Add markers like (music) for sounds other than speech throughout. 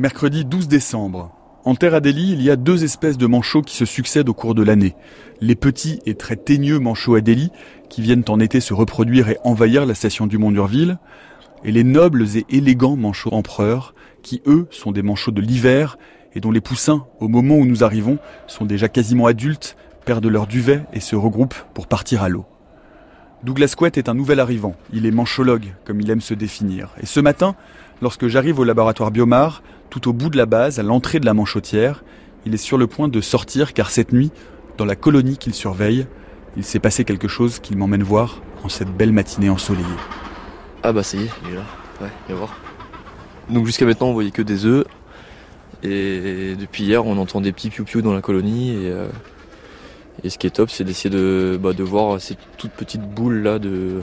Mercredi 12 décembre. En Terre Adélie, il y a deux espèces de manchots qui se succèdent au cours de l'année. Les petits et très teigneux manchots Adélie, qui viennent en été se reproduire et envahir la station du Mont-Durville, et les nobles et élégants manchots empereurs, qui eux sont des manchots de l'hiver et dont les poussins, au moment où nous arrivons, sont déjà quasiment adultes, perdent leur duvet et se regroupent pour partir à l'eau. Douglas Quett est un nouvel arrivant. Il est manchologue, comme il aime se définir. Et ce matin, lorsque j'arrive au laboratoire Biomar, tout au bout de la base, à l'entrée de la manchotière, il est sur le point de sortir car cette nuit, dans la colonie qu'il surveille, il s'est passé quelque chose qu'il m'emmène voir en cette belle matinée ensoleillée. Ah bah ça y est, il est là. Ouais, viens voir. Donc jusqu'à maintenant, on voyait que des œufs. Et depuis hier, on entend des petits piou-piou dans la colonie. Et, euh, et ce qui est top, c'est d'essayer de, bah, de voir ces toutes petites boules là de,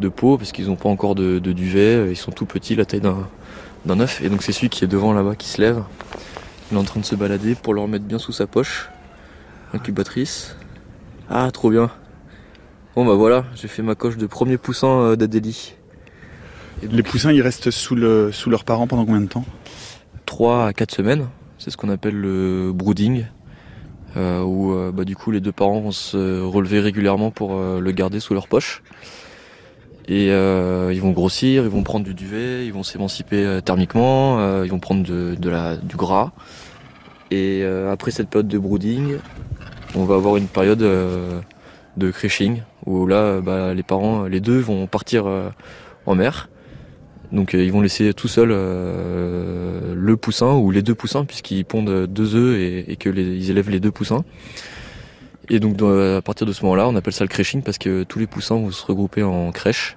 de peau, parce qu'ils n'ont pas encore de, de, duvet. Ils sont tout petits, la taille d'un, d'un œuf. Et donc c'est celui qui est devant là-bas qui se lève. Il est en train de se balader pour le remettre bien sous sa poche. Incubatrice. Ah, trop bien. Bon bah voilà, j'ai fait ma coche de premier poussin euh, d'Adélie. Les poussins, ils restent sous, le, sous leurs parents pendant combien de temps? 3 à 4 semaines. C'est ce qu'on appelle le brooding. Euh, où euh, bah, du coup les deux parents vont se relever régulièrement pour euh, le garder sous leur poche. Et ils vont grossir, ils vont prendre du duvet, ils vont s'émanciper thermiquement, ils vont prendre du gras. Et après cette période de brooding, on va avoir une période de crashing où là bah, les parents, les deux vont partir en mer donc euh, ils vont laisser tout seul euh, le poussin ou les deux poussins puisqu'ils pondent deux œufs et, et que ils élèvent les deux poussins. Et donc à partir de ce moment-là, on appelle ça le crèching parce que tous les poussins vont se regrouper en crèche,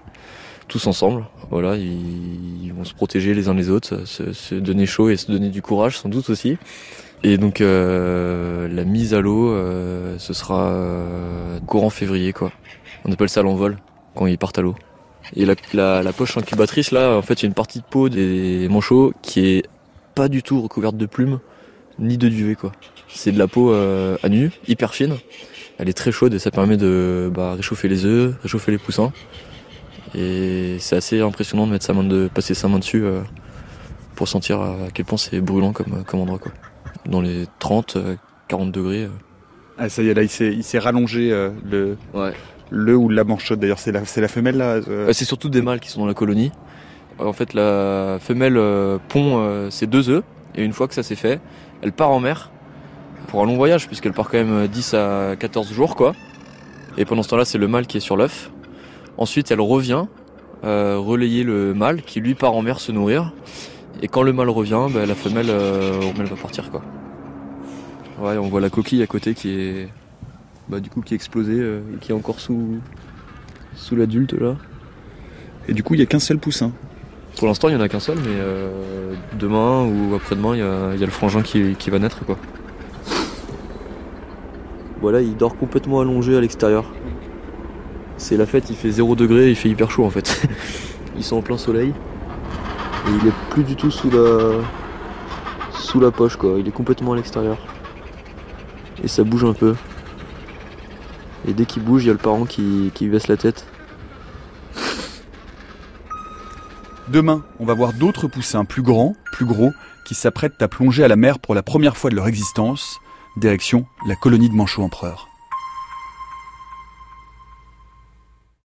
tous ensemble. Voilà, ils, vont se protéger les uns les autres, se, donner chaud et se donner du courage sans doute aussi. Et donc euh, la mise à l'eau, ce sera courant février quoi. On appelle ça l'envol quand ils partent à l'eau. Et la, la, la, poche incubatrice, là, en fait, il y a une partie de peau des manchots qui est pas du tout recouverte de plumes, ni de duvet, quoi. C'est de la peau euh, à nu, hyper fine. Elle est très chaude et ça permet de bah, réchauffer les œufs, réchauffer les poussins. Et c'est assez impressionnant de mettre sa main de passer sa main dessus euh, pour sentir à quel point c'est brûlant comme, comme endroit, quoi. Dans les 30, 40 euh, degrés. Ah, ça y est, là, il s'est rallongé euh, le. Ouais le ou la manchotte d'ailleurs c'est la, c'est la femelle là euh... C'est surtout des mâles qui sont dans la colonie. En fait la femelle euh, pond euh, ses deux œufs et une fois que ça s'est fait, elle part en mer pour un long voyage puisqu'elle part quand même 10 à 14 jours quoi. Et pendant ce temps-là c'est le mâle qui est sur l'œuf. Ensuite elle revient euh, relayer le mâle qui lui part en mer se nourrir. Et quand le mâle revient, bah, la femelle, elle va partir quoi. Ouais, on voit la coquille à côté qui est bah, du coup qui est explosé euh, et qui est encore sous, sous l'adulte là. Et du coup il n'y a qu'un seul poussin Pour l'instant il n'y en a qu'un seul mais euh, demain ou après-demain il y a, y a, le frangin qui, qui va naître quoi. Voilà il dort complètement allongé à l'extérieur. C'est la fête, il fait 0 degré, il fait hyper chaud en fait. (laughs) Ils sont en plein soleil. Et il est plus du tout sous la sous la poche quoi, il est complètement à l'extérieur. Et ça bouge un peu. Et dès qu'il bouge, il y a le parent qui, qui baisse la tête. Demain, on va voir d'autres poussins plus grands, plus gros, qui s'apprêtent à plonger à la mer pour la première fois de leur existence, direction la colonie de Manchot Empereur.